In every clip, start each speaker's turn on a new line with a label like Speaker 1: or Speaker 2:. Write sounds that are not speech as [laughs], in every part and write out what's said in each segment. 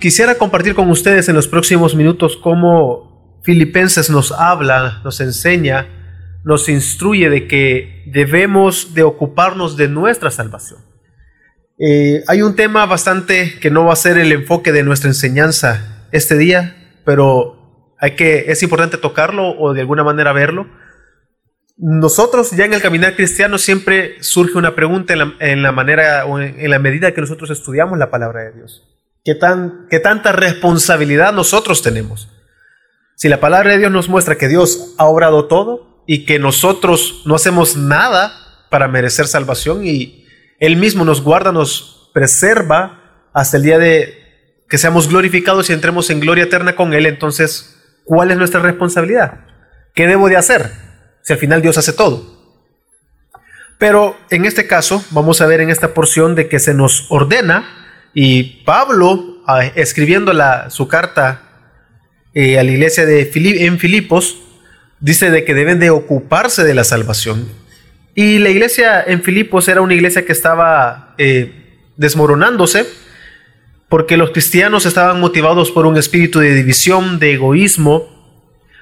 Speaker 1: Quisiera compartir con ustedes en los próximos minutos cómo Filipenses nos habla, nos enseña, nos instruye de que debemos de ocuparnos de nuestra salvación. Eh, hay un tema bastante que no va a ser el enfoque de nuestra enseñanza este día, pero hay que, es importante tocarlo o de alguna manera verlo. Nosotros ya en el caminar cristiano siempre surge una pregunta en la, manera o en, la medida que nosotros estudiamos la palabra de Dios. ¿Qué, tan, ¿Qué tanta responsabilidad nosotros tenemos? Si la palabra de Dios nos muestra que Dios ha obrado todo y que nosotros no hacemos nada para merecer salvación y Él mismo nos guarda, nos preserva hasta el día de que seamos glorificados y entremos en gloria eterna con Él, entonces, ¿cuál es nuestra responsabilidad? ¿Qué debo de hacer? Si al final Dios hace todo. Pero en este caso, vamos a ver en esta porción de que se nos ordena, y Pablo, ah, escribiendo su carta eh, a la iglesia de en Filipos, dice de que deben de ocuparse de la salvación. Y la iglesia en Filipos era una iglesia que estaba eh, desmoronándose, porque los cristianos estaban motivados por un espíritu de división, de egoísmo,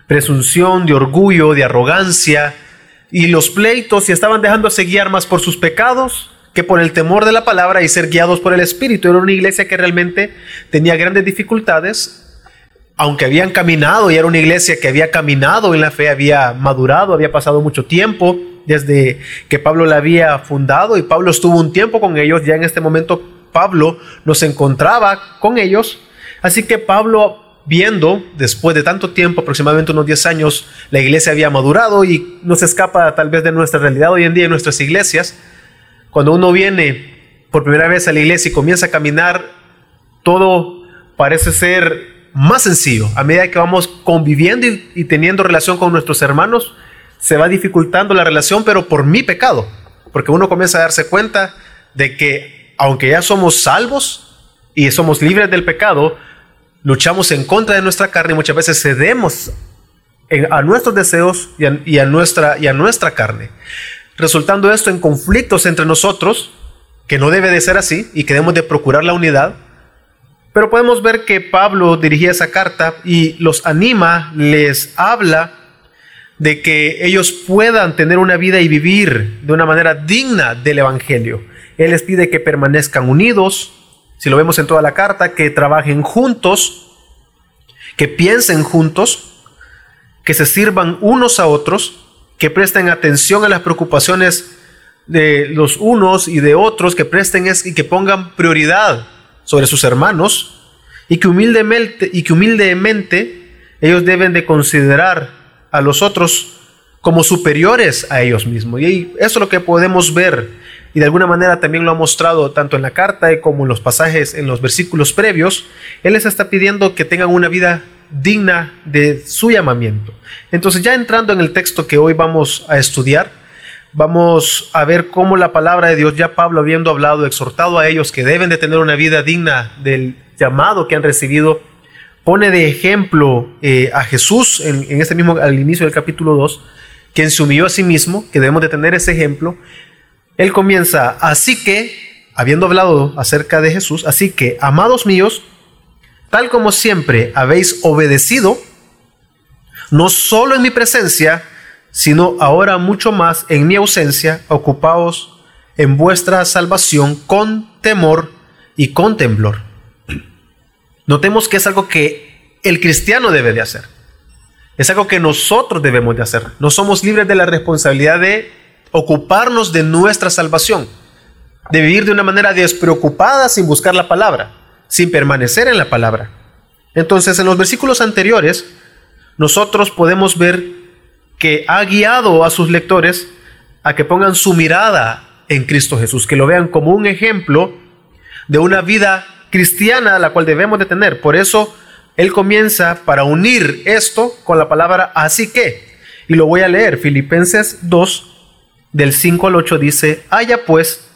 Speaker 1: presunción, de orgullo, de arrogancia, y los pleitos y estaban dejándose guiar más por sus pecados que por el temor de la palabra y ser guiados por el espíritu. Era una iglesia que realmente tenía grandes dificultades, aunque habían caminado y era una iglesia que había caminado en la fe, había madurado, había pasado mucho tiempo desde que Pablo la había fundado y Pablo estuvo un tiempo con ellos, ya en este momento Pablo nos encontraba con ellos. Así que Pablo, viendo, después de tanto tiempo, aproximadamente unos 10 años, la iglesia había madurado y nos escapa tal vez de nuestra realidad hoy en día en nuestras iglesias. Cuando uno viene por primera vez a la iglesia y comienza a caminar, todo parece ser más sencillo. A medida que vamos conviviendo y, teniendo relación con nuestros hermanos, se va dificultando la relación, pero por mi pecado. Porque uno comienza a darse cuenta de que aunque ya somos salvos y somos libres del pecado, luchamos en contra de nuestra carne y muchas veces cedemos a nuestros deseos y a, nuestra, y a nuestra carne, resultando esto en conflictos entre nosotros, que no debe de ser así y que debemos de procurar la unidad. Pero podemos ver que Pablo dirigía esa carta y los anima, les habla de que ellos puedan tener una vida y vivir de una manera digna del Evangelio. Él les pide que permanezcan unidos, si lo vemos en toda la carta, que trabajen juntos, que piensen juntos, que se sirvan unos a otros, que presten atención a las preocupaciones de los unos y de otros, que presten y que pongan prioridad sobre sus hermanos y que humildemente, y que humildemente ellos deben de considerar a los otros como superiores a ellos mismos. Y eso es lo que podemos ver y de alguna manera también lo ha mostrado tanto en la carta como en los pasajes, en los versículos previos, Él les está pidiendo que tengan una vida digna de su llamamiento. Entonces ya entrando en el texto que hoy vamos a estudiar, vamos a ver cómo la palabra de Dios, ya Pablo habiendo hablado, exhortado a ellos que deben de tener una vida digna del llamado que han recibido, pone de ejemplo eh, a Jesús en, en este mismo, al inicio del capítulo 2, quien se humilló a sí mismo, que debemos de tener ese ejemplo, él comienza, así que, habiendo hablado acerca de Jesús, así que, amados míos, tal como siempre habéis obedecido, no solo en mi presencia, sino ahora mucho más en mi ausencia, ocupaos en vuestra salvación con temor y con temblor. Notemos que es algo que el cristiano debe de hacer. Es algo que nosotros debemos de hacer. No somos libres de la responsabilidad de ocuparnos de nuestra salvación, de vivir de una manera despreocupada sin buscar la palabra, sin permanecer en la palabra. Entonces, en los versículos anteriores, nosotros podemos ver que ha guiado a sus lectores a que pongan su mirada en Cristo Jesús, que lo vean como un ejemplo de una vida cristiana a la cual debemos de tener. Por eso, él comienza para unir esto con la palabra así que. Y lo voy a leer, Filipenses 2, del 5 al 8 dice, haya pues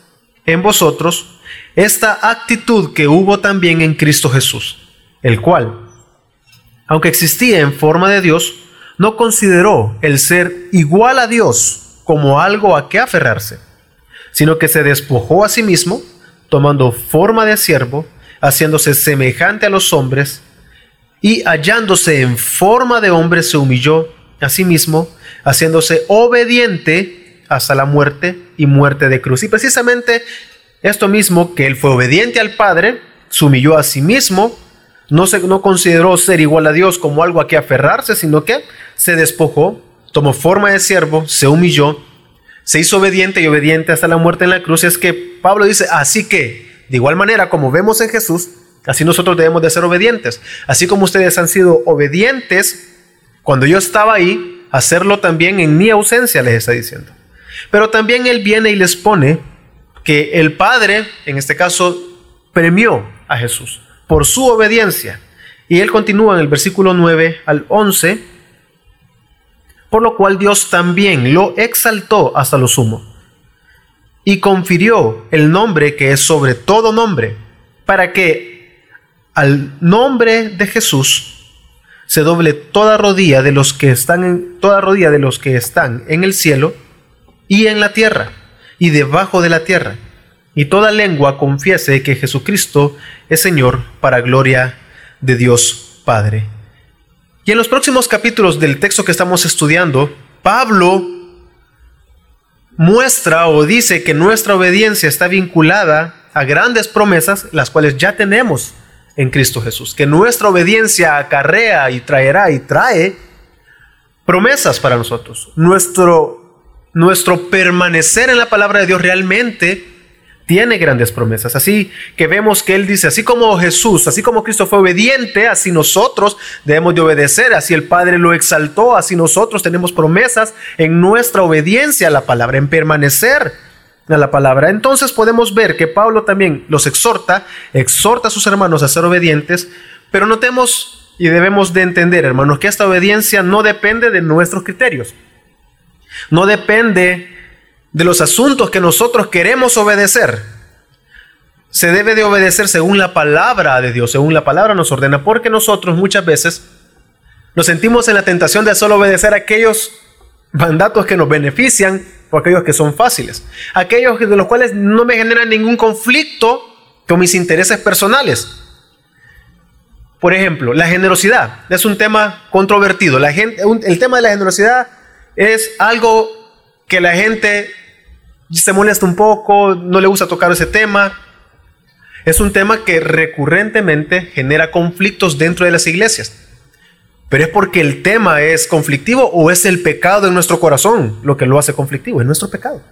Speaker 1: en vosotros esta actitud que hubo también en Cristo Jesús, el cual, aunque existía en forma de Dios, no consideró el ser igual a Dios como algo a que aferrarse, sino que se despojó a sí mismo, tomando forma de siervo, haciéndose semejante a los hombres, y hallándose en forma de hombre se humilló a sí mismo, haciéndose obediente hasta la muerte y muerte de cruz. Y precisamente esto mismo, que él fue obediente al Padre, se humilló a sí mismo, no, se, no consideró ser igual a Dios como algo a que aferrarse, sino que se despojó, tomó forma de siervo, se humilló, se hizo obediente y obediente hasta la muerte en la cruz. Es que Pablo dice, así que, de igual manera como vemos en Jesús, así nosotros debemos de ser obedientes. Así como ustedes han sido obedientes cuando yo estaba ahí, hacerlo también en mi ausencia, les está diciendo. Pero también Él viene y les pone que el Padre, en este caso, premió a Jesús por su obediencia. Y Él continúa en el versículo 9 al 11, por lo cual Dios también lo exaltó hasta lo sumo y confirió el nombre que es sobre todo nombre, para que al nombre de Jesús se doble toda rodilla de los que están en toda rodilla de los que están en el cielo y en la tierra y debajo de la tierra, y toda lengua confiese que Jesucristo es Señor para gloria de Dios Padre. Y en los próximos capítulos del texto que estamos estudiando, Pablo muestra o dice que nuestra obediencia está vinculada a grandes promesas, las cuales ya tenemos en Cristo Jesús. Que nuestra obediencia acarrea y traerá y trae promesas para nosotros. Nuestro, nuestro permanecer en la palabra de Dios realmente tiene grandes promesas. Así que vemos que Él dice, así como Jesús, así como Cristo fue obediente, así nosotros debemos de obedecer, así el Padre lo exaltó, así nosotros tenemos promesas en nuestra obediencia a la palabra, en permanecer a la palabra. Entonces podemos ver que Pablo también los exhorta, exhorta a sus hermanos a ser obedientes, pero notemos y debemos de entender, hermanos, que esta obediencia no depende de nuestros criterios. No depende de los asuntos que nosotros queremos obedecer, se debe de obedecer según la palabra de Dios, según la palabra nos ordena, porque nosotros muchas veces nos sentimos en la tentación de solo obedecer aquellos mandatos que nos benefician o aquellos que son fáciles, aquellos de los cuales no me generan ningún conflicto con mis intereses personales. Por ejemplo, la generosidad es un tema controvertido. El tema de la generosidad es algo que la gente se molesta un poco, no le gusta tocar ese tema. Es un tema que recurrentemente genera conflictos dentro de las iglesias. Pero es porque el tema es conflictivo o es el pecado en nuestro corazón lo que lo hace conflictivo, es nuestro pecado.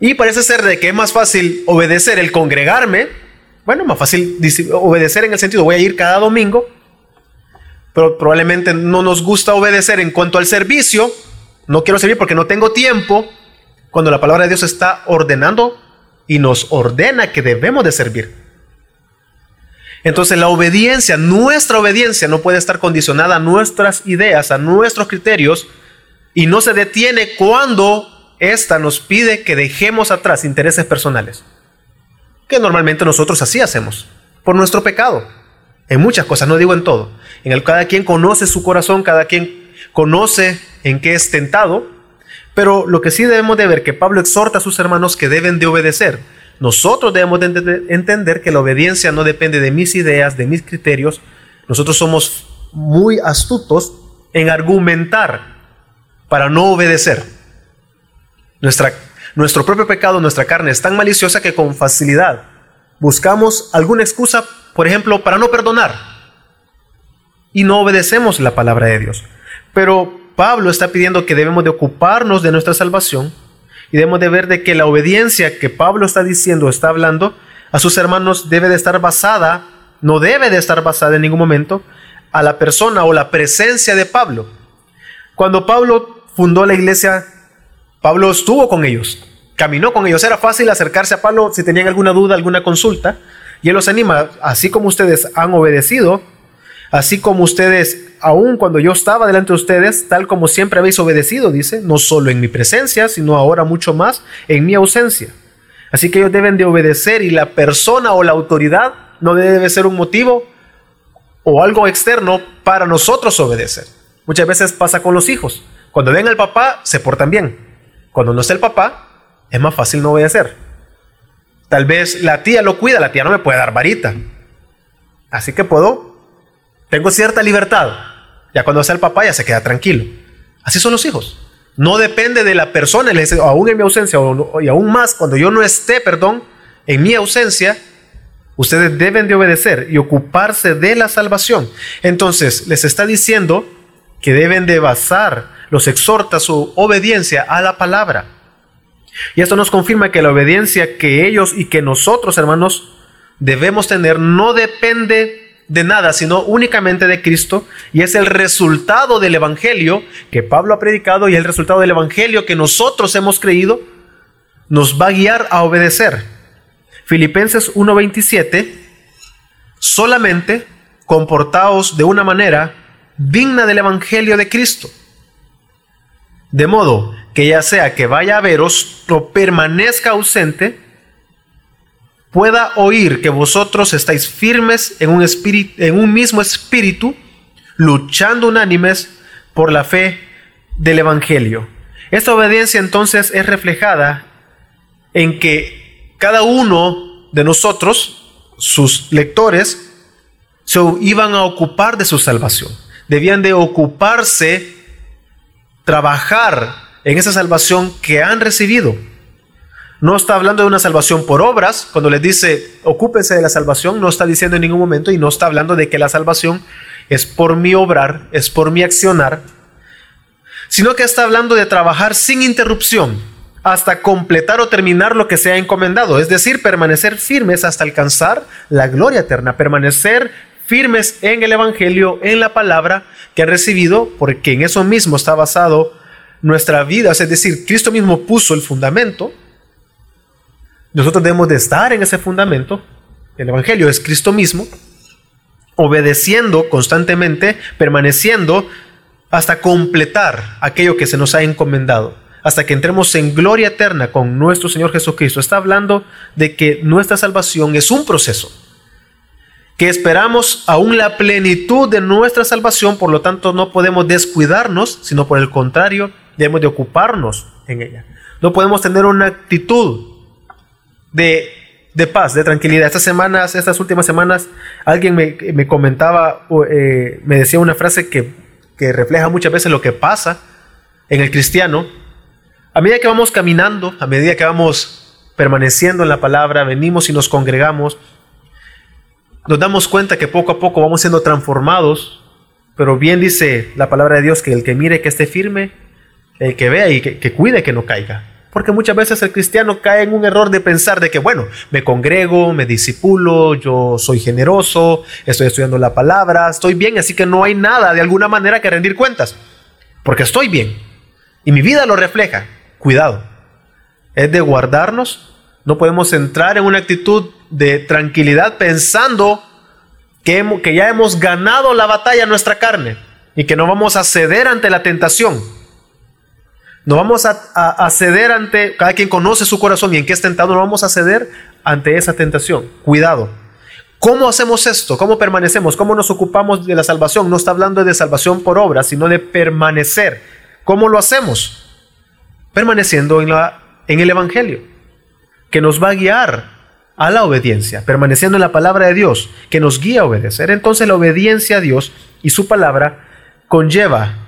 Speaker 1: Y parece ser de que es más fácil obedecer el congregarme, bueno, más fácil obedecer en el sentido voy a ir cada domingo, pero probablemente no nos gusta obedecer en cuanto al servicio, no quiero servir porque no tengo tiempo, cuando la palabra de Dios está ordenando y nos ordena que debemos de servir. Entonces la obediencia, nuestra obediencia no puede estar condicionada a nuestras ideas, a nuestros criterios, y no se detiene cuando ésta nos pide que dejemos atrás intereses personales, que normalmente nosotros así hacemos, por nuestro pecado. En muchas cosas, no digo en todo. En el cada quien conoce su corazón, cada quien conoce en qué es tentado, pero lo que sí debemos de ver que Pablo exhorta a sus hermanos que deben de obedecer. Nosotros debemos de entender que la obediencia no depende de mis ideas, de mis criterios. Nosotros somos muy astutos en argumentar para no obedecer. Nuestra, nuestro propio pecado, nuestra carne es tan maliciosa que con facilidad buscamos alguna excusa, por ejemplo, para no perdonar. Y no obedecemos la palabra de Dios. Pero Pablo está pidiendo que debemos de ocuparnos de nuestra salvación y debemos de ver de que la obediencia que Pablo está diciendo, está hablando a sus hermanos debe de estar basada, no debe de estar basada en ningún momento a la persona o la presencia de Pablo. Cuando Pablo fundó la iglesia, Pablo estuvo con ellos, caminó con ellos, era fácil acercarse a Pablo si tenían alguna duda, alguna consulta, y él los anima, así como ustedes han obedecido, Así como ustedes, aun cuando yo estaba delante de ustedes, tal como siempre habéis obedecido, dice, no solo en mi presencia, sino ahora mucho más en mi ausencia. Así que ellos deben de obedecer y la persona o la autoridad no debe ser un motivo o algo externo para nosotros obedecer. Muchas veces pasa con los hijos. Cuando ven al papá, se portan bien. Cuando no está el papá, es más fácil no obedecer. Tal vez la tía lo cuida, la tía no me puede dar varita. Así que puedo, tengo cierta libertad. Ya cuando sea el papá ya se queda tranquilo. Así son los hijos. No depende de la persona, aún en mi ausencia y aún más cuando yo no esté, perdón, en mi ausencia, ustedes deben de obedecer y ocuparse de la salvación. Entonces, les está diciendo que deben de basar, los exhorta su obediencia a la palabra. Y esto nos confirma que la obediencia que ellos y que nosotros, hermanos, debemos tener no depende de nada, sino únicamente de Cristo, y es el resultado del Evangelio que Pablo ha predicado y el resultado del Evangelio que nosotros hemos creído, nos va a guiar a obedecer. Filipenses 1:27, solamente comportaos de una manera digna del Evangelio de Cristo. De modo que ya sea que vaya a veros o permanezca ausente, pueda oír que vosotros estáis firmes en un, espíritu, en un mismo espíritu, luchando unánimes por la fe del Evangelio. Esta obediencia entonces es reflejada en que cada uno de nosotros, sus lectores, se iban a ocupar de su salvación. Debían de ocuparse, trabajar en esa salvación que han recibido. No está hablando de una salvación por obras. Cuando les dice, ocúpense de la salvación, no está diciendo en ningún momento y no está hablando de que la salvación es por mi obrar, es por mi accionar, sino que está hablando de trabajar sin interrupción hasta completar o terminar lo que se ha encomendado, es decir, permanecer firmes hasta alcanzar la gloria eterna, permanecer firmes en el Evangelio, en la palabra que han recibido, porque en eso mismo está basado nuestra vida, es decir, Cristo mismo puso el fundamento, nosotros debemos de estar en ese fundamento, el Evangelio es Cristo mismo, obedeciendo constantemente, permaneciendo hasta completar aquello que se nos ha encomendado, hasta que entremos en gloria eterna con nuestro Señor Jesucristo. Está hablando de que nuestra salvación es un proceso, que esperamos aún la plenitud de nuestra salvación, por lo tanto no podemos descuidarnos, sino por el contrario, debemos de ocuparnos en ella. No podemos tener una actitud de, paz, de tranquilidad. Estas semanas, estas últimas semanas, alguien me, comentaba, eh, me decía una frase que, que refleja muchas veces lo que pasa en el cristiano. A medida que vamos caminando, a medida que vamos permaneciendo en la palabra, venimos y nos congregamos, nos damos cuenta que poco a poco vamos siendo transformados, pero bien dice la palabra de Dios que el que mire que esté firme, el que vea y que, cuide que no caiga. Porque muchas veces el cristiano cae en un error de pensar de que, bueno, me congrego, me disipulo, yo soy generoso, estoy estudiando la palabra, estoy bien, así que no hay nada de alguna manera que rendir cuentas. Porque estoy bien. Y mi vida lo refleja. Cuidado. Es de guardarnos. No podemos entrar en una actitud de tranquilidad pensando que, que ya hemos ganado la batalla en nuestra carne y que no vamos a ceder ante la tentación. No vamos a, ceder ante, cada quien conoce su corazón y en qué es tentado, no vamos a ceder ante esa tentación. Cuidado. ¿Cómo hacemos esto? ¿Cómo permanecemos? ¿Cómo nos ocupamos de la salvación? No está hablando de salvación por obra, sino de permanecer. ¿Cómo lo hacemos? Permaneciendo en, la, en el Evangelio, que nos va a guiar a la obediencia, permaneciendo en la palabra de Dios, que nos guía a obedecer. Entonces la obediencia a Dios y su palabra conlleva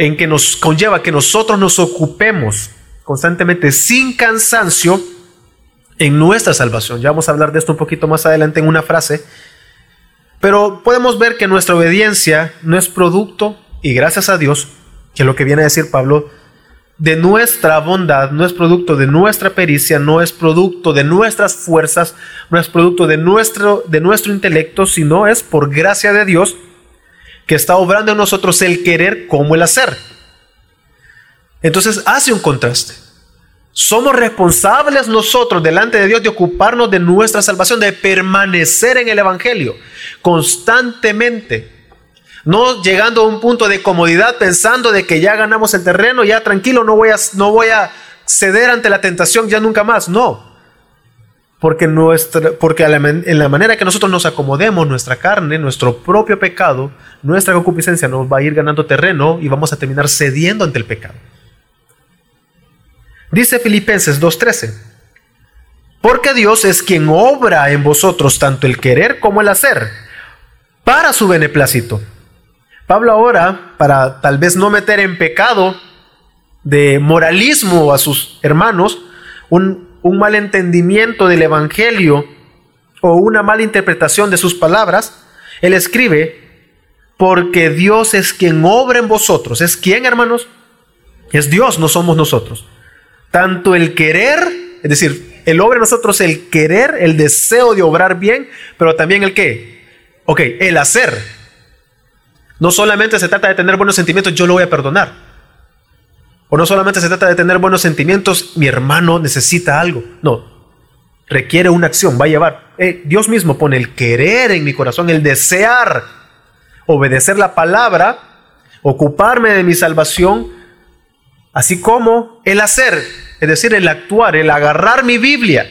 Speaker 1: en que nos conlleva que nosotros nos ocupemos constantemente sin cansancio en nuestra salvación. Ya vamos a hablar de esto un poquito más adelante en una frase. Pero podemos ver que nuestra obediencia no es producto, y gracias a Dios, que lo que viene a decir Pablo, de nuestra bondad, no es producto de nuestra pericia, no es producto de nuestras fuerzas, no es producto de nuestro, de nuestro intelecto, sino es por gracia de Dios que está obrando en nosotros el querer como el hacer. Entonces hace un contraste. Somos responsables nosotros delante de Dios de ocuparnos de nuestra salvación, de permanecer en el Evangelio constantemente. No llegando a un punto de comodidad pensando de que ya ganamos el terreno, ya tranquilo, no voy a, no voy a ceder ante la tentación ya nunca más. No, porque, nuestra, porque en la manera que nosotros nos acomodemos nuestra carne, nuestro propio pecado, nuestra concupiscencia nos va a ir ganando terreno y vamos a terminar cediendo ante el pecado. Dice Filipenses 2.13, Porque Dios es quien obra en vosotros tanto el querer como el hacer, para su beneplácito. Pablo ahora, para tal vez no meter en pecado de moralismo a sus hermanos, un, un mal entendimiento del Evangelio o una mala interpretación de sus palabras, él escribe, porque Dios es quien obra en vosotros. ¿Es quien, hermanos? Es Dios, no somos nosotros. Tanto el querer, es decir, el obra en nosotros el querer, el deseo de obrar bien, pero también el qué. Ok, el hacer. No solamente se trata de tener buenos sentimientos, yo lo voy a perdonar. O no solamente se trata de tener buenos sentimientos, mi hermano necesita algo. No, requiere una acción, va a llevar. Eh, Dios mismo pone el querer en mi corazón, el desear, obedecer la palabra, ocuparme de mi salvación, así como el hacer es decir, el actuar, el agarrar mi Biblia,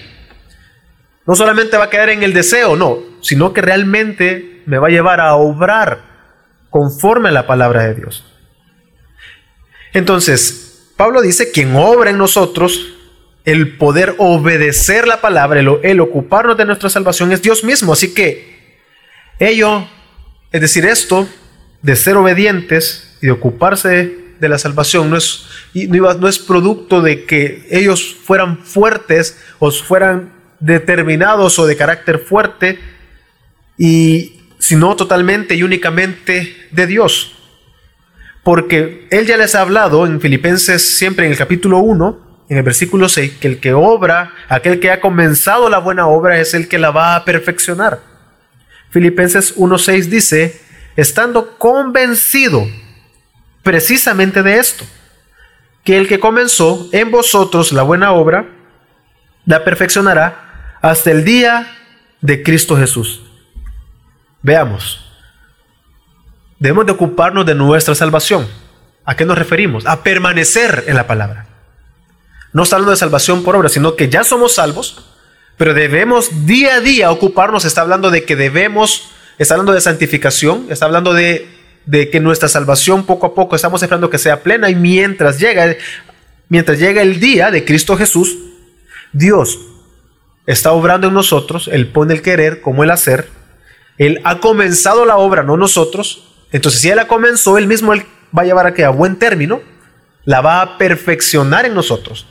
Speaker 1: no solamente va a quedar en el deseo, no, sino que realmente me va a llevar a obrar conforme a la palabra de Dios. Entonces, Pablo dice, quien obra en nosotros, el poder obedecer la palabra, el, ocuparnos de nuestra salvación es Dios mismo. Así que ello, es decir, esto de ser obedientes y de ocuparse de la salvación no es, no es producto de que ellos fueran fuertes o fueran determinados o de carácter fuerte, y sino totalmente y únicamente de Dios. Porque Él ya les ha hablado en Filipenses siempre en el capítulo 1, en el versículo 6, que el que obra, aquel que ha comenzado la buena obra es el que la va a perfeccionar. Filipenses 1.6 dice, estando convencido precisamente de esto, que el que comenzó en vosotros la buena obra, la perfeccionará hasta el día de Cristo Jesús. Veamos, debemos de ocuparnos de nuestra salvación. ¿A qué nos referimos? A permanecer en la palabra. No está hablando de salvación por obra, sino que ya somos salvos, pero debemos día a día ocuparnos. Está hablando de que debemos, está hablando de santificación, está hablando de de que nuestra salvación poco a poco estamos esperando que sea plena y mientras llega, mientras llega el día de Cristo Jesús, Dios está obrando en nosotros, Él pone el querer como el hacer, Él ha comenzado la obra, no nosotros, entonces si Él la comenzó, Él mismo va a llevar a que a buen término, la va a perfeccionar en nosotros.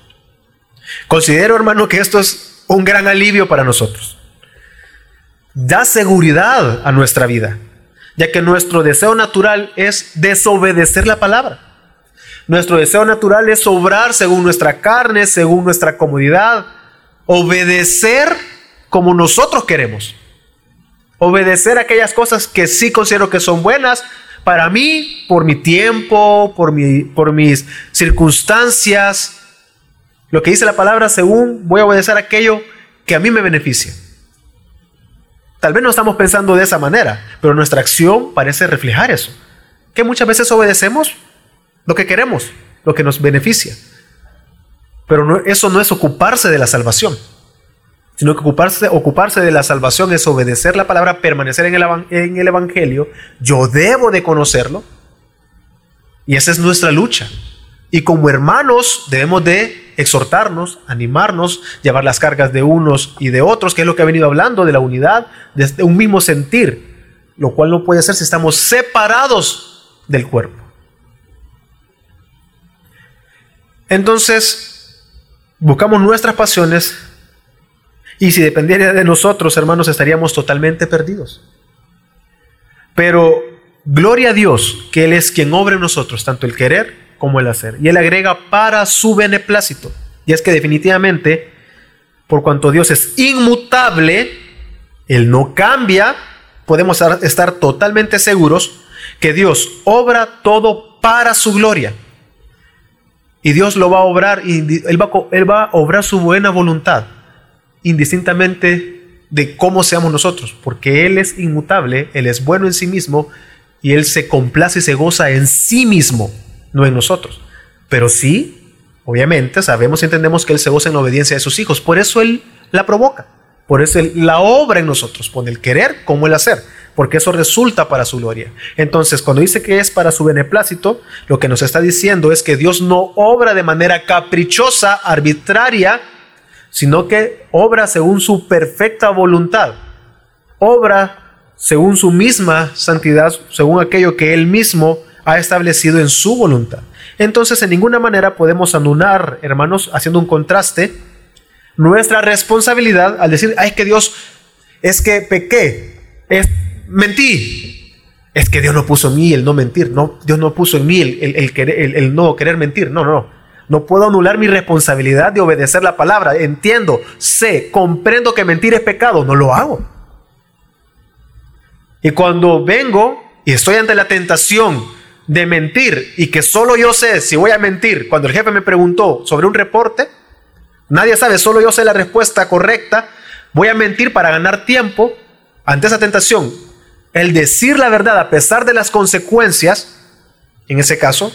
Speaker 1: Considero, hermano, que esto es un gran alivio para nosotros. Da seguridad a nuestra vida ya que nuestro deseo natural es desobedecer la palabra. Nuestro deseo natural es obrar según nuestra carne, según nuestra comodidad, obedecer como nosotros queremos. Obedecer aquellas cosas que sí considero que son buenas para mí, por mi tiempo, por, mi, por mis circunstancias. Lo que dice la palabra, según voy a obedecer aquello que a mí me beneficia. Tal vez no estamos pensando de esa manera, pero nuestra acción parece reflejar eso. Que muchas veces obedecemos lo que queremos, lo que nos beneficia. Pero eso no es ocuparse de la salvación, sino que ocuparse, ocuparse de la salvación es obedecer la palabra, permanecer en el, en el Evangelio. Yo debo de conocerlo. Y esa es nuestra lucha. Y como hermanos debemos de exhortarnos, animarnos, llevar las cargas de unos y de otros, que es lo que ha venido hablando de la unidad, de un mismo sentir, lo cual no puede ser si estamos separados del cuerpo. Entonces, buscamos nuestras pasiones y si dependiera de nosotros, hermanos, estaríamos totalmente perdidos. Pero gloria a Dios, que Él es quien obra en nosotros, tanto el querer como el hacer. Y él agrega para su beneplácito. Y es que definitivamente, por cuanto Dios es inmutable, Él no cambia, podemos estar totalmente seguros que Dios obra todo para su gloria. Y Dios lo va a obrar, y él va, él va a obrar su buena voluntad, indistintamente de cómo seamos nosotros, porque Él es inmutable, Él es bueno en sí mismo, y Él se complace y se goza en sí mismo no en nosotros. Pero sí, obviamente, sabemos y entendemos que Él se goza en la obediencia de sus hijos. Por eso Él la provoca. Por eso Él la obra en nosotros. Pone el querer como el hacer. Porque eso resulta para su gloria. Entonces, cuando dice que es para su beneplácito, lo que nos está diciendo es que Dios no obra de manera caprichosa, arbitraria, sino que obra según su perfecta voluntad. Obra según su misma santidad, según aquello que Él mismo ha establecido en su voluntad. Entonces, en ninguna manera podemos anular, hermanos, haciendo un contraste, nuestra responsabilidad al decir, ay, que Dios, es que pequé, es mentí. Es que Dios no puso en mí el no mentir, no, Dios no puso en mí el, el, el no querer mentir. No, no, no. No puedo anular mi responsabilidad de obedecer la palabra. Entiendo, sé, comprendo que mentir es pecado, no lo hago. Y cuando vengo y estoy ante la tentación de mentir y que solo yo sé si voy a mentir, cuando el jefe me preguntó sobre un reporte, nadie sabe, solo yo sé la respuesta correcta, voy a mentir para ganar tiempo ante esa tentación. El decir la verdad a pesar de las consecuencias, en ese caso,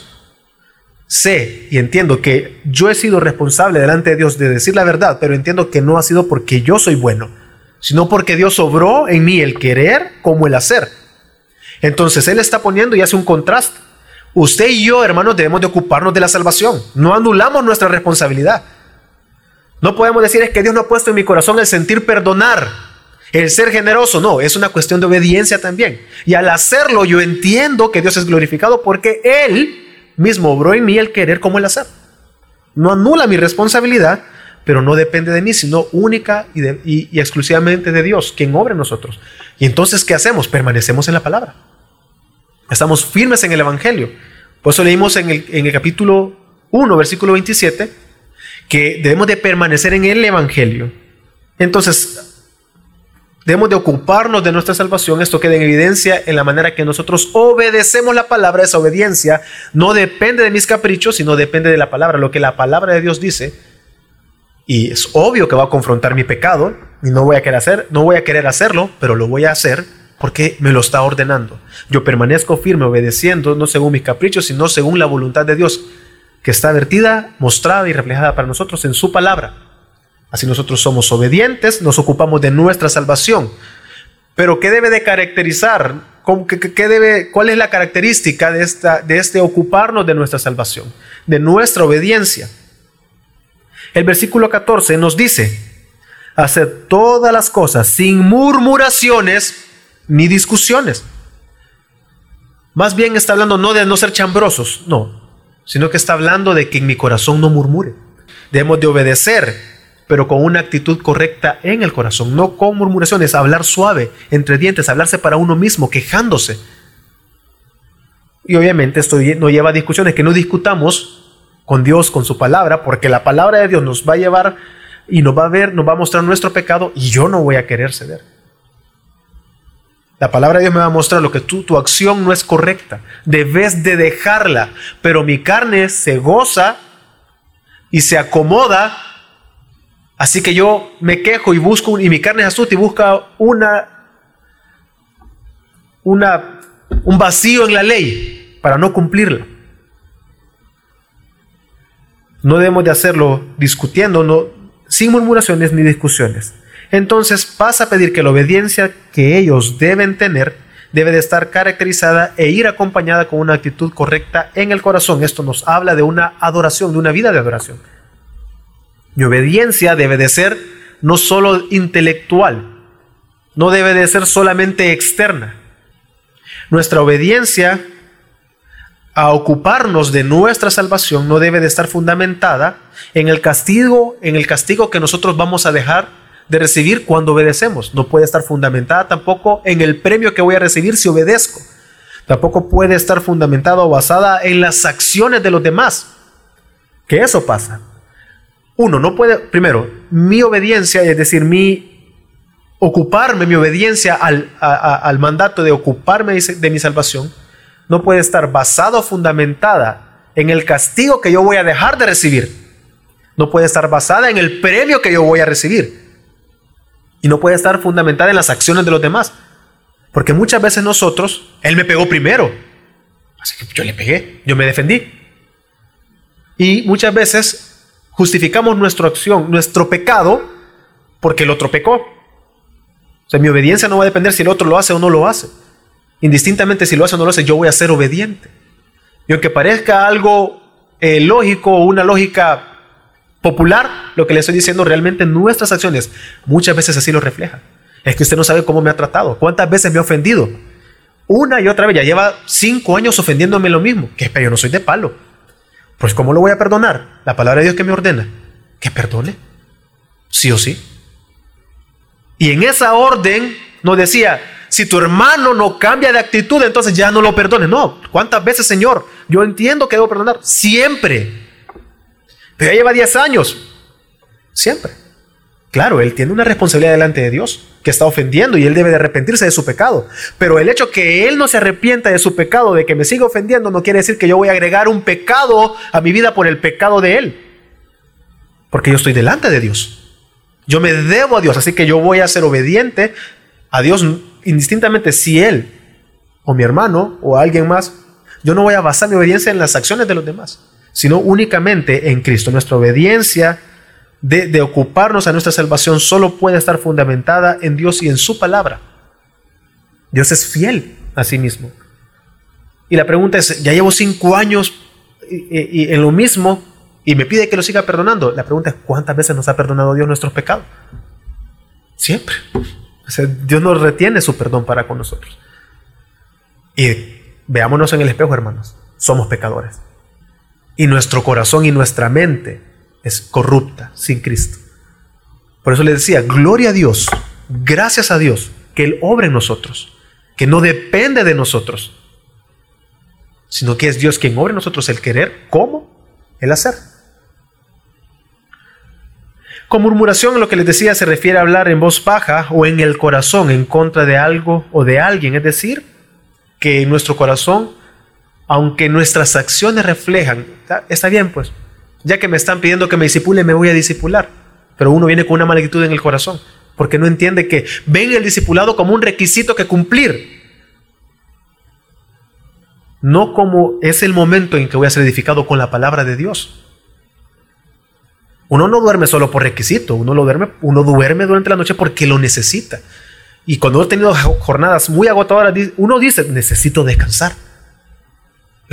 Speaker 1: sé y entiendo que yo he sido responsable delante de Dios de decir la verdad, pero entiendo que no ha sido porque yo soy bueno, sino porque Dios obró en mí el querer como el hacer. Entonces Él está poniendo y hace un contraste. Usted y yo, hermanos, debemos de ocuparnos de la salvación. No anulamos nuestra responsabilidad. No podemos decir es que Dios no ha puesto en mi corazón el sentir perdonar, el ser generoso. No, es una cuestión de obediencia también. Y al hacerlo yo entiendo que Dios es glorificado porque Él mismo obró en mí el querer como el hacer. No anula mi responsabilidad, pero no depende de mí, sino única y, exclusivamente de Dios, quien obra en nosotros. Y entonces, ¿qué hacemos? Permanecemos en la palabra. Estamos firmes en el Evangelio. Por eso leímos en el, en el capítulo 1, versículo 27, que debemos de permanecer en el Evangelio. Entonces, Debemos de ocuparnos de nuestra salvación. Esto queda en evidencia en la manera que nosotros obedecemos la palabra. Esa obediencia no depende de mis caprichos, sino depende de la palabra. Lo que la palabra de Dios dice. Y es obvio que va a confrontar mi pecado y no voy a querer hacer, no voy a querer hacerlo, pero lo voy a hacer porque me lo está ordenando. Yo permanezco firme obedeciendo no según mis caprichos, sino según la voluntad de Dios que está vertida, mostrada y reflejada para nosotros en su palabra. Así nosotros somos obedientes, nos ocupamos de nuestra salvación. Pero ¿qué debe de caracterizar? ¿Qué, debe, ¿Cuál es la característica de, esta, de este ocuparnos de nuestra salvación? De nuestra obediencia. El versículo 14 nos dice, hacer todas las cosas sin murmuraciones ni discusiones. Más bien está hablando no de no ser chambrosos, no, sino que está hablando de que en mi corazón no murmure. Debemos de obedecer pero con una actitud correcta en el corazón, no con murmuraciones, hablar suave, entre dientes, hablarse para uno mismo, quejándose. Y obviamente esto no lleva a discusiones, que no discutamos con Dios, con su palabra, porque la palabra de Dios nos va a llevar y nos va a ver, nos va a mostrar nuestro pecado y yo no voy a querer ceder. La palabra de Dios me va a mostrar lo que tú, tu acción no es correcta. Debes de dejarla, pero mi carne se goza y se acomoda Así que yo me quejo y busco, y mi carne es astuta y busca una, una, un vacío en la ley para no cumplirla. No debemos de hacerlo discutiendo, no, sin murmuraciones ni discusiones. Entonces pasa a pedir que la obediencia que ellos deben tener debe de estar caracterizada e ir acompañada con una actitud correcta en el corazón. Esto nos habla de una adoración, de una vida de adoración. Mi obediencia debe de ser no solo intelectual, no debe de ser solamente externa. Nuestra obediencia a ocuparnos de nuestra salvación no debe de estar fundamentada en el castigo, en el castigo que nosotros vamos a dejar de recibir cuando obedecemos. No puede estar fundamentada tampoco en el premio que voy a recibir si obedezco. Tampoco puede estar fundamentada o basada en las acciones de los demás. Que eso pasa. Uno, no puede, primero, mi obediencia, es decir, mi ocuparme, mi obediencia al, al mandato de ocuparme de mi salvación, no puede estar basada o fundamentada en el castigo que yo voy a dejar de recibir. No puede estar basada en el premio que yo voy a recibir. Y no puede estar fundamentada en las acciones de los demás. Porque muchas veces nosotros, Él me pegó primero. Así que yo le pegué, yo me defendí. Y muchas veces justificamos nuestra acción, nuestro pecado, porque el otro pecó. O sea, mi obediencia no va a depender si el otro lo hace o no lo hace. Indistintamente si lo hace o no lo hace, yo voy a ser obediente. Y aunque parezca algo eh, lógico o una lógica popular, lo que le estoy diciendo realmente nuestras acciones muchas veces así lo reflejan. Es que usted no sabe cómo me ha tratado, cuántas veces me ha ofendido. Una y otra vez, ya lleva cinco años ofendiéndome lo mismo. Que pero yo no soy de palo. Pues ¿cómo lo voy a perdonar? La palabra de Dios que me ordena. Que perdone. Sí o sí. Y en esa orden no decía, si tu hermano no cambia de actitud, entonces ya no lo perdone. No, ¿cuántas veces, Señor? Yo entiendo que debo perdonar. Siempre. Pero ya lleva 10 años. Siempre. Claro, él tiene una responsabilidad delante de Dios que está ofendiendo y él debe de arrepentirse de su pecado. Pero el hecho que él no se arrepienta de su pecado, de que me siga ofendiendo, no quiere decir que yo voy a agregar un pecado a mi vida por el pecado de él. Porque yo estoy delante de Dios. Yo me debo a Dios, así que yo voy a ser obediente a Dios indistintamente si él o mi hermano o alguien más. Yo no voy a basar mi obediencia en las acciones de los demás, sino únicamente en Cristo. Nuestra obediencia de, ocuparnos a nuestra salvación solo puede estar fundamentada en Dios y en su palabra. Dios es fiel a sí mismo. Y la pregunta es, ya llevo cinco años y, en lo mismo y me pide que lo siga perdonando. La pregunta es, ¿cuántas veces nos ha perdonado Dios nuestros pecados? Siempre. Dios nos retiene su perdón para con nosotros. Y veámonos en el espejo, hermanos. Somos pecadores. Y nuestro corazón y nuestra mente es corrupta sin Cristo. Por eso le decía, gloria a Dios, gracias a Dios, que Él obra en nosotros, que no depende de nosotros, sino que es Dios quien obra en nosotros el querer como el hacer. Con murmuración, lo que les decía, se refiere a hablar en voz baja o en el corazón en contra de algo o de alguien, es decir, que en nuestro corazón, aunque nuestras acciones reflejan, está bien pues, ya que me están pidiendo que me disipule, me voy a disipular. Pero uno viene con una mala actitud en el corazón, porque no entiende que ven el discipulado como un requisito que cumplir. No como es el momento en que voy a ser edificado con la palabra de Dios. Uno no duerme solo por requisito, uno, lo duerme, uno duerme durante la noche porque lo necesita. Y cuando he tenido jornadas muy agotadoras, uno dice, necesito descansar.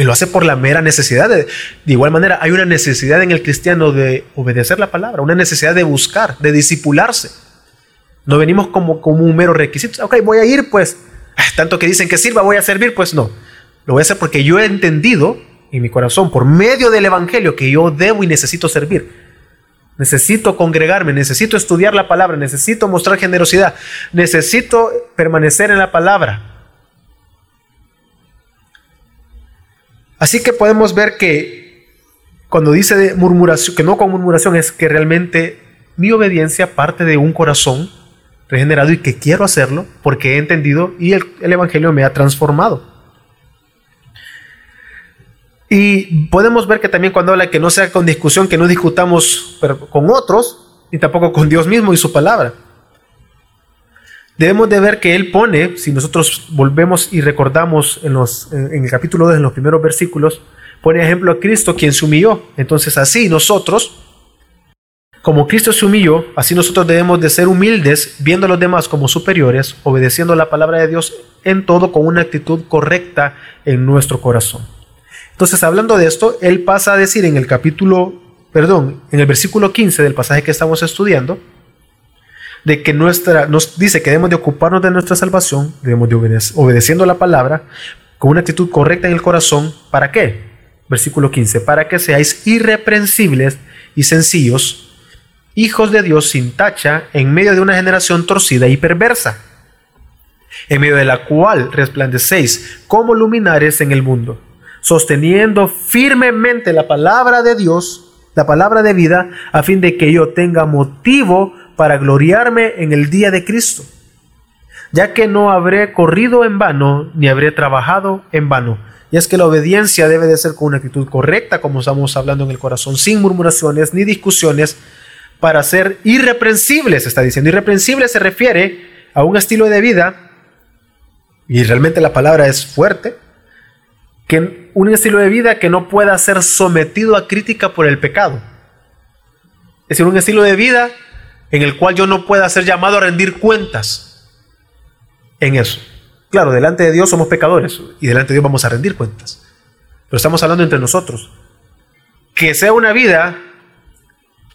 Speaker 1: Y lo hace por la mera necesidad. De, de, igual manera, hay una necesidad en el cristiano de obedecer la palabra, una necesidad de buscar, de disipularse. No venimos como, como un mero requisito. Ok, voy a ir, pues, [laughs] tanto que dicen que sirva, voy a servir, pues no. Lo voy a hacer porque yo he entendido en mi corazón, por medio del Evangelio, que yo debo y necesito servir. Necesito congregarme, necesito estudiar la palabra, necesito mostrar generosidad, necesito permanecer en la palabra. Así que podemos ver que cuando dice de murmuración, que no con murmuración, es que realmente mi obediencia parte de un corazón regenerado y que quiero hacerlo porque he entendido y el, Evangelio me ha transformado. Y podemos ver que también cuando habla que no sea con discusión, que no discutamos con otros, y tampoco con Dios mismo y su palabra debemos de ver que Él pone, si nosotros volvemos y recordamos en, los, el capítulo 2, en los primeros versículos, pone ejemplo a Cristo quien se humilló. Entonces así nosotros, como Cristo se humilló, así nosotros debemos de ser humildes, viendo a los demás como superiores, obedeciendo la palabra de Dios en todo con una actitud correcta en nuestro corazón. Entonces, hablando de esto, Él pasa a decir en el capítulo, perdón, en el versículo 15 del pasaje que estamos estudiando, de que nuestra, nos dice que debemos de ocuparnos de nuestra salvación, debemos de obedecer, obedeciendo la palabra, con una actitud correcta en el corazón, ¿para qué? Versículo 15, para que seáis irreprensibles y sencillos, hijos de Dios sin tacha, en medio de una generación torcida y perversa, en medio de la cual resplandecéis como luminares en el mundo, sosteniendo firmemente la palabra de Dios, la palabra de vida, a fin de que yo tenga motivo para gloriarme en el día de Cristo, ya que no habré corrido en vano, ni habré trabajado en vano. Y es que la obediencia debe de ser con una actitud correcta, como estamos hablando en el corazón, sin murmuraciones ni discusiones, para ser irreprensibles, está diciendo. Irreprensible se refiere a un estilo de vida, y realmente la palabra es fuerte, que un estilo de vida que no pueda ser sometido a crítica por el pecado. Es decir, un estilo de vida en el cual yo no pueda ser llamado a rendir cuentas en eso. Claro, delante de Dios somos pecadores y delante de Dios vamos a rendir cuentas. Pero estamos hablando entre nosotros. Que sea una vida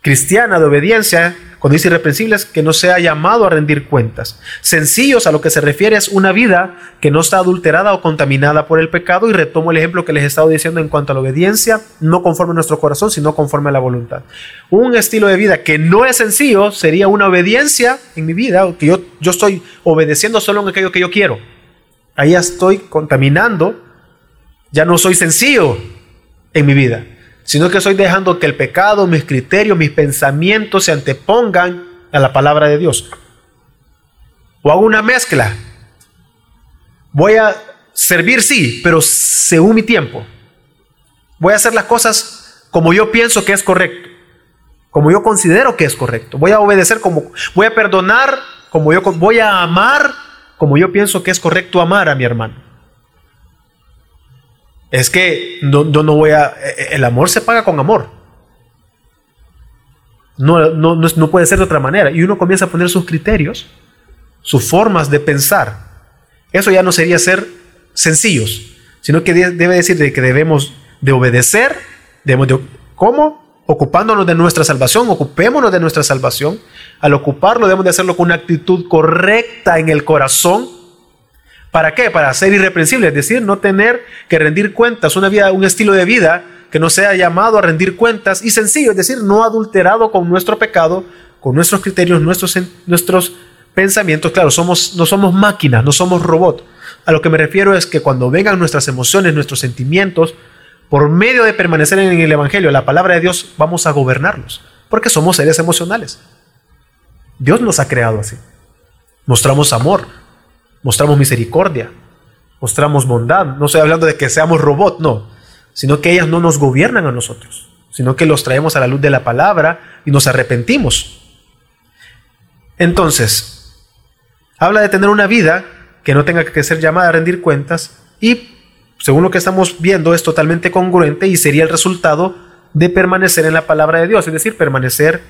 Speaker 1: cristiana de obediencia, cuando dice irreprensibles, que no sea llamado a rendir cuentas. Sencillos a lo que se refiere es una vida que no está adulterada o contaminada por el pecado. Y retomo el ejemplo que les he estado diciendo en cuanto a la obediencia, no conforme a nuestro corazón, sino conforme a la voluntad. Un estilo de vida que no es sencillo sería una obediencia en mi vida, que yo, yo estoy obedeciendo solo en aquello que yo quiero. Ahí ya estoy contaminando, ya no soy sencillo en mi vida sino que estoy dejando que el pecado, mis criterios, mis pensamientos se antepongan a la palabra de Dios. O hago una mezcla. Voy a servir, sí, pero según mi tiempo. Voy a hacer las cosas como yo pienso que es correcto, como yo considero que es correcto. Voy a obedecer como, voy a perdonar como yo, voy a amar como yo pienso que es correcto amar a mi hermano. Es que no, no, voy a... E, e, el amor se paga con amor. No, no, no, puede ser de otra manera. Y uno comienza a poner sus criterios, sus formas de pensar. Eso ya no sería ser sencillos, sino que debe decir de que debemos de obedecer, debemos de... ¿Cómo? Ocupándonos de nuestra salvación, ocupémonos de nuestra salvación. Al ocuparlo debemos de hacerlo con una actitud correcta en el corazón ¿Para qué? Para ser irreprensible, es decir, no tener que rendir cuentas, una vida, un estilo de vida que no sea llamado a rendir cuentas y sencillo, es decir, no adulterado con nuestro pecado, con nuestros criterios, nuestros, nuestros pensamientos. Claro, somos, no somos máquinas, no somos robots. A lo que me refiero es que cuando vengan nuestras emociones, nuestros sentimientos, por medio de permanecer en el Evangelio, la palabra de Dios, vamos a gobernarlos, porque somos seres emocionales. Dios nos ha creado así. Mostramos amor, mostramos misericordia, mostramos bondad. No estoy hablando de que seamos robots, no, sino que ellas no nos gobiernan a nosotros, sino que los traemos a la luz de la palabra y nos arrepentimos. Entonces, habla de tener una vida que no tenga que ser llamada a rendir cuentas y, según lo que estamos viendo, es totalmente congruente y sería el resultado de permanecer en la palabra de Dios, es decir, permanecer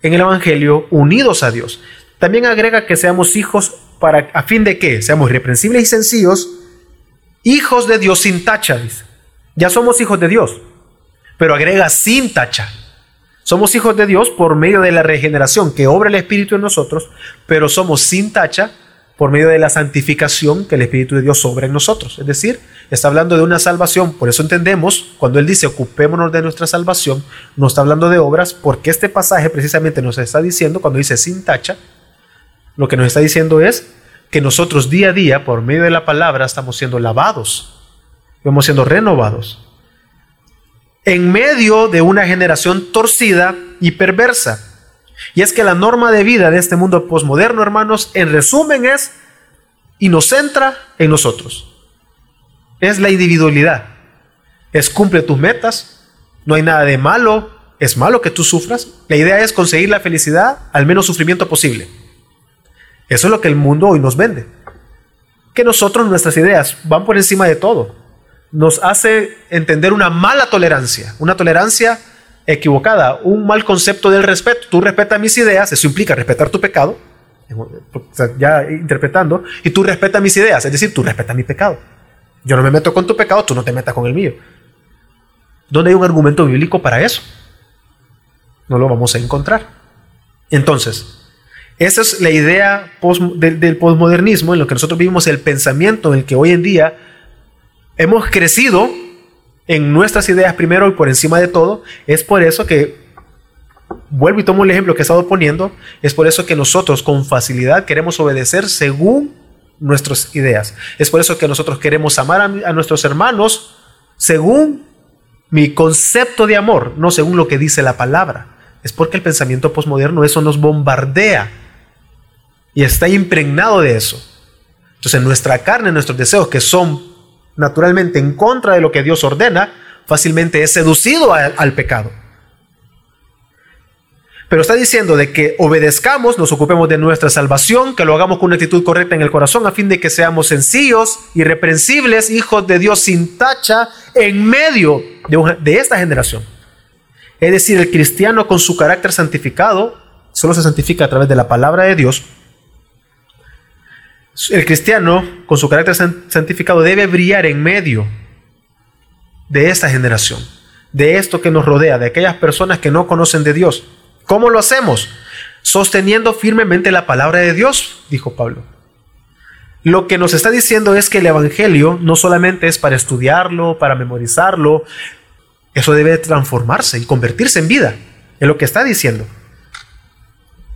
Speaker 1: en el Evangelio unidos a Dios. También agrega que seamos hijos para a fin de que seamos irreprensibles y sencillos, hijos de Dios sin tacha, dice. Ya somos hijos de Dios, pero agrega sin tacha. Somos hijos de Dios por medio de la regeneración que obra el Espíritu en nosotros, pero somos sin tacha por medio de la santificación que el Espíritu de Dios obra en nosotros. Es decir, está hablando de una salvación. Por eso entendemos, cuando Él dice ocupémonos de nuestra salvación, no está hablando de obras, porque este pasaje precisamente nos está diciendo, cuando dice sin tacha, lo que nos está diciendo es que nosotros día a día, por medio de la palabra, estamos siendo lavados, estamos siendo renovados. En medio de una generación torcida y perversa. Y es que la norma de vida de este mundo posmoderno, hermanos, en resumen es y nos centra en nosotros. Es la individualidad. Es cumple tus metas. No hay nada de malo. Es malo que tú sufras. La idea es conseguir la felicidad al menos sufrimiento posible. Eso es lo que el mundo hoy nos vende. Que nosotros, nuestras ideas, van por encima de todo. Nos hace entender una mala tolerancia, una tolerancia equivocada, un mal concepto del respeto. Tú respetas mis ideas, eso implica respetar tu pecado, ya interpretando, y tú respetas mis ideas, es decir, tú respetas mi pecado. Yo no me meto con tu pecado, tú no te metas con el mío. ¿Dónde hay un argumento bíblico para eso? No lo vamos a encontrar. Entonces, esa es la idea del, posmodernismo, en lo que nosotros vivimos, el pensamiento en el que hoy en día hemos crecido en nuestras ideas primero y por encima de todo. Es por eso que, vuelvo y tomo el ejemplo que he estado poniendo, es por eso que nosotros con facilidad queremos obedecer según nuestras ideas. Es por eso que nosotros queremos amar a, a nuestros hermanos según mi concepto de amor, no según lo que dice la palabra. Es porque el pensamiento posmoderno eso nos bombardea y está impregnado de eso. Entonces nuestra carne, nuestros deseos que son naturalmente en contra de lo que Dios ordena, fácilmente es seducido al pecado. Pero está diciendo de que obedezcamos, nos ocupemos de nuestra salvación, que lo hagamos con una actitud correcta en el corazón, a fin de que seamos sencillos, irreprensibles, hijos de Dios sin tacha, en medio de, de esta generación. Es decir, el cristiano con su carácter santificado, solo se santifica a través de la palabra de Dios, el cristiano, con su carácter santificado, debe brillar en medio de esta generación, de esto que nos rodea, de aquellas personas que no conocen de Dios, ¿Cómo lo hacemos? Sosteniendo firmemente la palabra de Dios, dijo Pablo. Lo que nos está diciendo es que el Evangelio no solamente es para estudiarlo, para memorizarlo, eso debe transformarse y convertirse en vida. Es lo que está diciendo.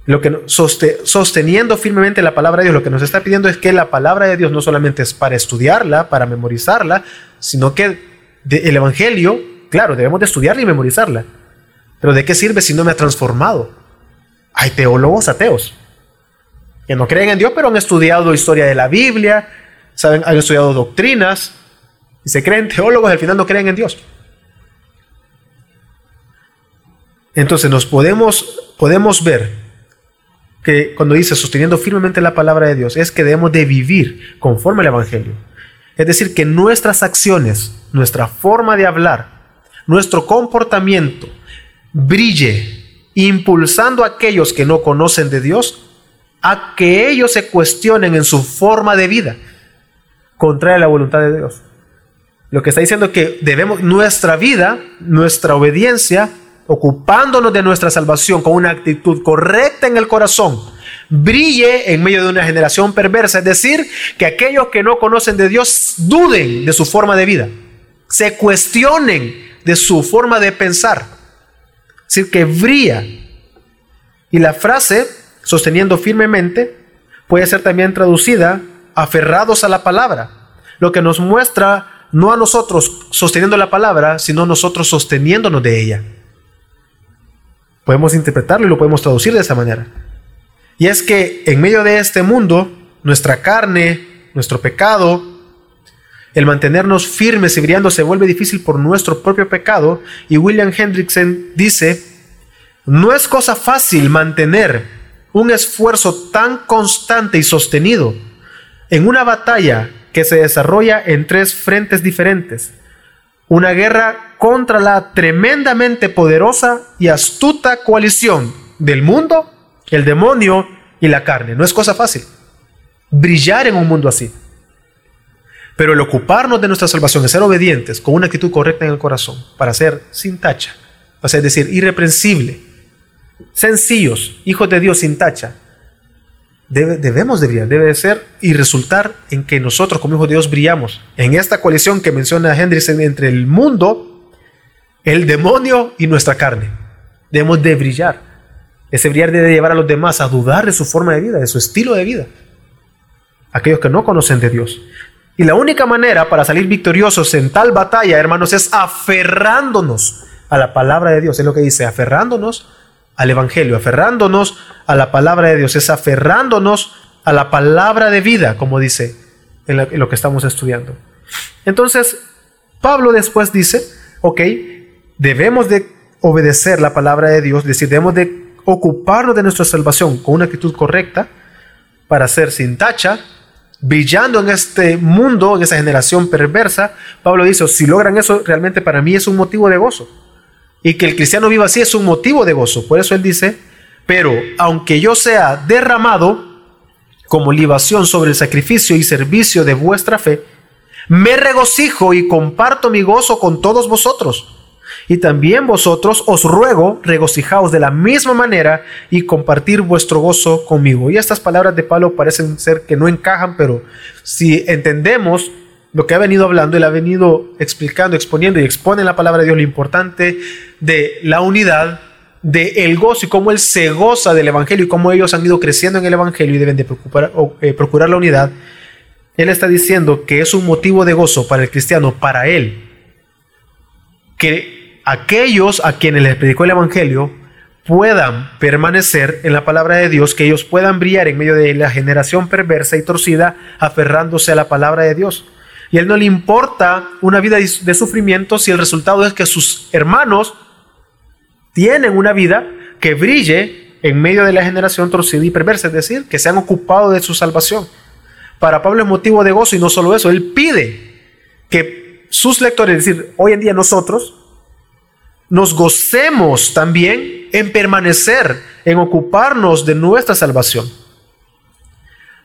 Speaker 1: Lo que sosteniendo firmemente la palabra de Dios, lo que nos está pidiendo es que la palabra de Dios no solamente es para estudiarla, para memorizarla, sino que el Evangelio, claro, debemos de estudiarla y memorizarla. Pero ¿de qué sirve si no me ha transformado? Hay teólogos ateos que no creen en Dios, pero han estudiado historia de la Biblia, saben, han estudiado doctrinas y se creen teólogos al final no creen en Dios. Entonces nos podemos, podemos ver que cuando dice sosteniendo firmemente la palabra de Dios es que debemos de vivir conforme al Evangelio. Es decir, que nuestras acciones, nuestra forma de hablar, nuestro comportamiento brille impulsando a aquellos que no conocen de Dios a que ellos se cuestionen en su forma de vida contraria la voluntad de Dios. Lo que está diciendo es que debemos nuestra vida, nuestra obediencia ocupándonos de nuestra salvación con una actitud correcta en el corazón, brille en medio de una generación perversa. Es decir, que aquellos que no conocen de Dios duden de su forma de vida, se cuestionen de su forma de pensar. Es decir, que brilla. Y la frase, sosteniendo firmemente, puede ser también traducida aferrados a la palabra, lo que nos muestra no a nosotros sosteniendo la palabra, sino nosotros sosteniéndonos de ella. Podemos interpretarlo y lo podemos traducir de esa manera. Y es que en medio de este mundo, nuestra carne, nuestro pecado, el mantenernos firmes y brillando se vuelve difícil por nuestro propio pecado. Y William Hendrickson dice, no es cosa fácil mantener un esfuerzo tan constante y sostenido en una batalla que se desarrolla en tres frentes diferentes una guerra contra la tremendamente poderosa y astuta coalición del mundo, el demonio y la carne. No es cosa fácil brillar en un mundo así. Pero el ocuparnos de nuestra salvación, es ser obedientes con una actitud correcta en el corazón, para ser sin tacha, es decir, irreprensible, sencillos, hijos de Dios sin tacha, debemos de brillar, debe de ser y resultar en que nosotros como hijos de Dios brillamos. En esta coalición que menciona Hendrickson entre el mundo, el demonio y nuestra carne. Debemos de brillar. Ese brillar debe llevar a los demás a dudar de su forma de vida, de su estilo de vida. Aquellos que no conocen de Dios. Y la única manera para salir victoriosos en tal batalla, hermanos, es aferrándonos a la palabra de Dios. Es lo que dice, aferrándonos al Evangelio, aferrándonos a la palabra de Dios, es aferrándonos a la palabra de vida, como dice en, lo que estamos estudiando. Entonces, Pablo después dice, ok, debemos de obedecer la palabra de Dios, es decir, debemos de ocuparnos de nuestra salvación con una actitud correcta para ser sin tacha, brillando en este mundo, en esa generación perversa. Pablo dice, si logran eso, realmente para mí es un motivo de gozo. Y que el cristiano viva así es un motivo de gozo. Por eso él dice, pero aunque yo sea derramado como libación sobre el sacrificio y servicio de vuestra fe, me regocijo y comparto mi gozo con todos vosotros. Y también vosotros os ruego regocijaos de la misma manera y compartir vuestro gozo conmigo. Y estas palabras de Pablo parecen ser que no encajan, pero si entendemos lo que ha venido hablando, él ha venido explicando, exponiendo y expone en la palabra de Dios lo importante de la unidad, de el gozo y cómo él se goza del evangelio y cómo ellos han ido creciendo en el evangelio y deben de eh, procurar la unidad. Él está diciendo que es un motivo de gozo para el cristiano, para él, que aquellos a quienes les predicó el evangelio puedan permanecer en la palabra de Dios, que ellos puedan brillar en medio de la generación perversa y torcida, aferrándose a la palabra de Dios. Y a él no le importa una vida de sufrimiento si el resultado es que sus hermanos tienen una vida que brille en medio de la generación torcida y perversa, es decir, que se han ocupado de su salvación. Para Pablo es motivo de gozo y no solo eso, él pide que sus lectores, es decir, hoy en día nosotros, nos gocemos también en permanecer, en ocuparnos de nuestra salvación.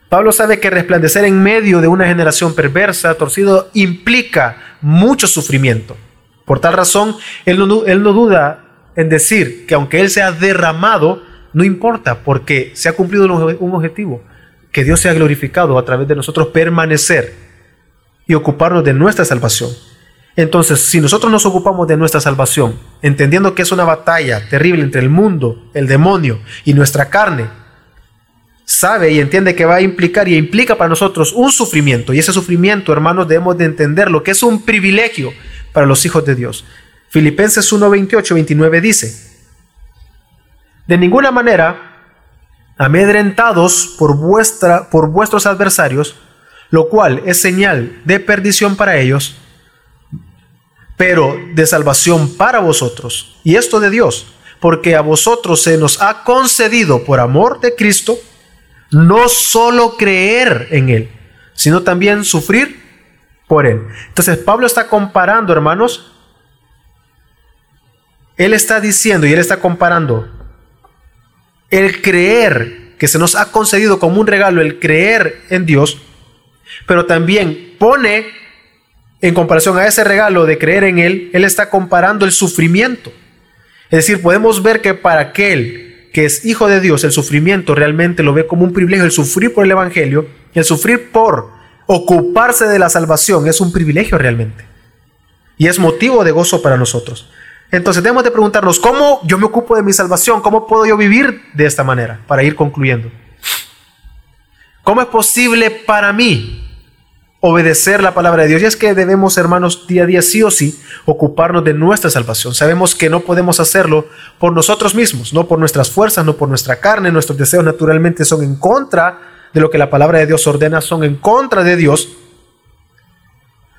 Speaker 1: Pablo sabe que resplandecer en medio de una generación perversa, torcido, implica mucho sufrimiento. Por tal razón, él no, duda en decir que aunque Él sea derramado, no importa, porque se ha cumplido un objetivo, que Dios sea glorificado a través de nosotros permanecer y ocuparnos de nuestra salvación. Entonces, si nosotros nos ocupamos de nuestra salvación, entendiendo que es una batalla terrible entre el mundo, el demonio y nuestra carne, sabe y entiende que va a implicar y implica para nosotros un sufrimiento. Y ese sufrimiento, hermanos, debemos de entender lo que es un privilegio para los hijos de Dios. Filipenses 1, 28, 29 dice, de ninguna manera, amedrentados por, vuestra, por vuestros adversarios, lo cual es señal de perdición para ellos, pero de salvación para vosotros. Y esto de Dios, porque a vosotros se nos ha concedido por amor de Cristo, no solo creer en Él, sino también sufrir por Él. Entonces Pablo está comparando, hermanos, Él está diciendo y Él está comparando el creer que se nos ha concedido como un regalo, el creer en Dios, pero también pone en comparación a ese regalo de creer en Él, Él está comparando el sufrimiento. Es decir, podemos ver que para aquel que es hijo de Dios, el sufrimiento realmente lo ve como un privilegio, el sufrir por el Evangelio, el sufrir por ocuparse de la salvación es un privilegio realmente. Y es motivo de gozo para nosotros. Entonces debemos de preguntarnos, ¿cómo yo me ocupo de mi salvación? ¿Cómo puedo yo vivir de esta manera? Para ir concluyendo. ¿Cómo es posible para mí obedecer la palabra de Dios? Y es que debemos, hermanos, día a día sí o sí ocuparnos de nuestra salvación. Sabemos que no podemos hacerlo por nosotros mismos, no por nuestras fuerzas, no por nuestra carne. Nuestros deseos naturalmente son en contra de lo que la palabra de Dios ordena, son en contra de Dios.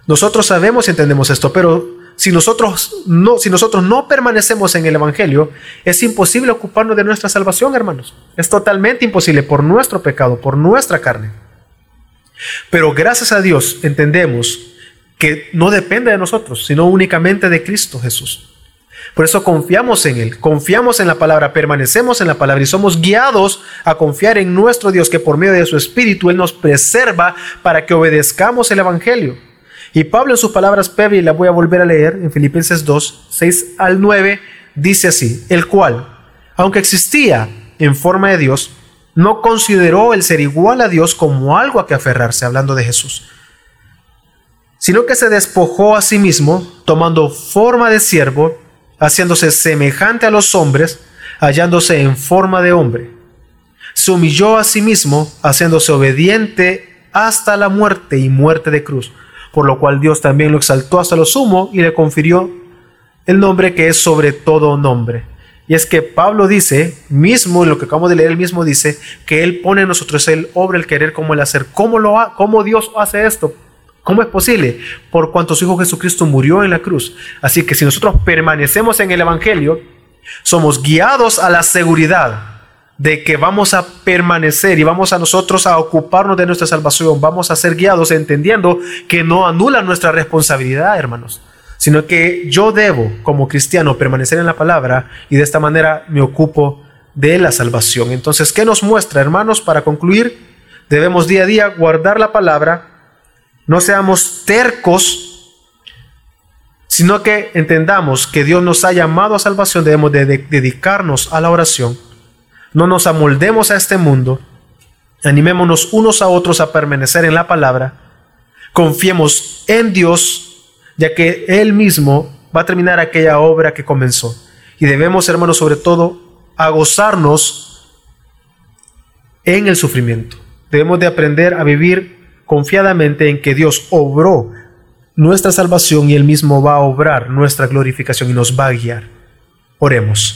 Speaker 1: Nosotros sabemos y entendemos esto, pero si nosotros no, si nosotros no permanecemos en el Evangelio, es imposible ocuparnos de nuestra salvación, hermanos. Es totalmente imposible por nuestro pecado, por nuestra carne. Pero gracias a Dios entendemos que no depende de nosotros, sino únicamente de Cristo Jesús. Por eso confiamos en Él, confiamos en la palabra, permanecemos en la palabra y somos guiados a confiar en nuestro Dios que por medio de su Espíritu Él nos preserva para que obedezcamos el Evangelio. Y Pablo en sus palabras Pepe, y la voy a volver a leer en Filipenses 2, 6 al 9, dice así, el cual, aunque existía en forma de Dios, no consideró el ser igual a Dios como algo a que aferrarse, hablando de Jesús, sino que se despojó a sí mismo, tomando forma de siervo, haciéndose semejante a los hombres, hallándose en forma de hombre. Se humilló a sí mismo, haciéndose obediente hasta la muerte y muerte de cruz por lo cual Dios también lo exaltó hasta lo sumo y le confirió el nombre que es sobre todo nombre. Y es que Pablo dice, mismo en lo que acabamos de leer, él mismo dice que él pone en nosotros el obra, el querer, como el hacer. ¿Cómo, ¿Cómo Dios hace esto? ¿Cómo es posible? Por cuanto su Hijo Jesucristo murió en la cruz. Así que si nosotros permanecemos en el Evangelio, somos guiados a la seguridad de que vamos a permanecer y vamos a nosotros a ocuparnos de nuestra salvación, vamos a ser guiados entendiendo que no anula nuestra responsabilidad, hermanos, sino que yo debo, como cristiano, permanecer en la palabra y de esta manera me ocupo de la salvación. Entonces, ¿qué nos muestra, hermanos? Para concluir, debemos día a día guardar la palabra, no seamos tercos, sino que entendamos que Dios nos ha llamado a salvación, debemos de dedicarnos a la oración no nos amoldemos a este mundo, animémonos unos a otros a permanecer en la palabra, confiemos en Dios, ya que Él mismo va a terminar aquella obra que comenzó. Y debemos, hermanos, sobre todo, a gozarnos en el sufrimiento. Debemos de aprender a vivir confiadamente en que Dios obró nuestra salvación y Él mismo va a obrar nuestra glorificación y nos va a guiar. Oremos.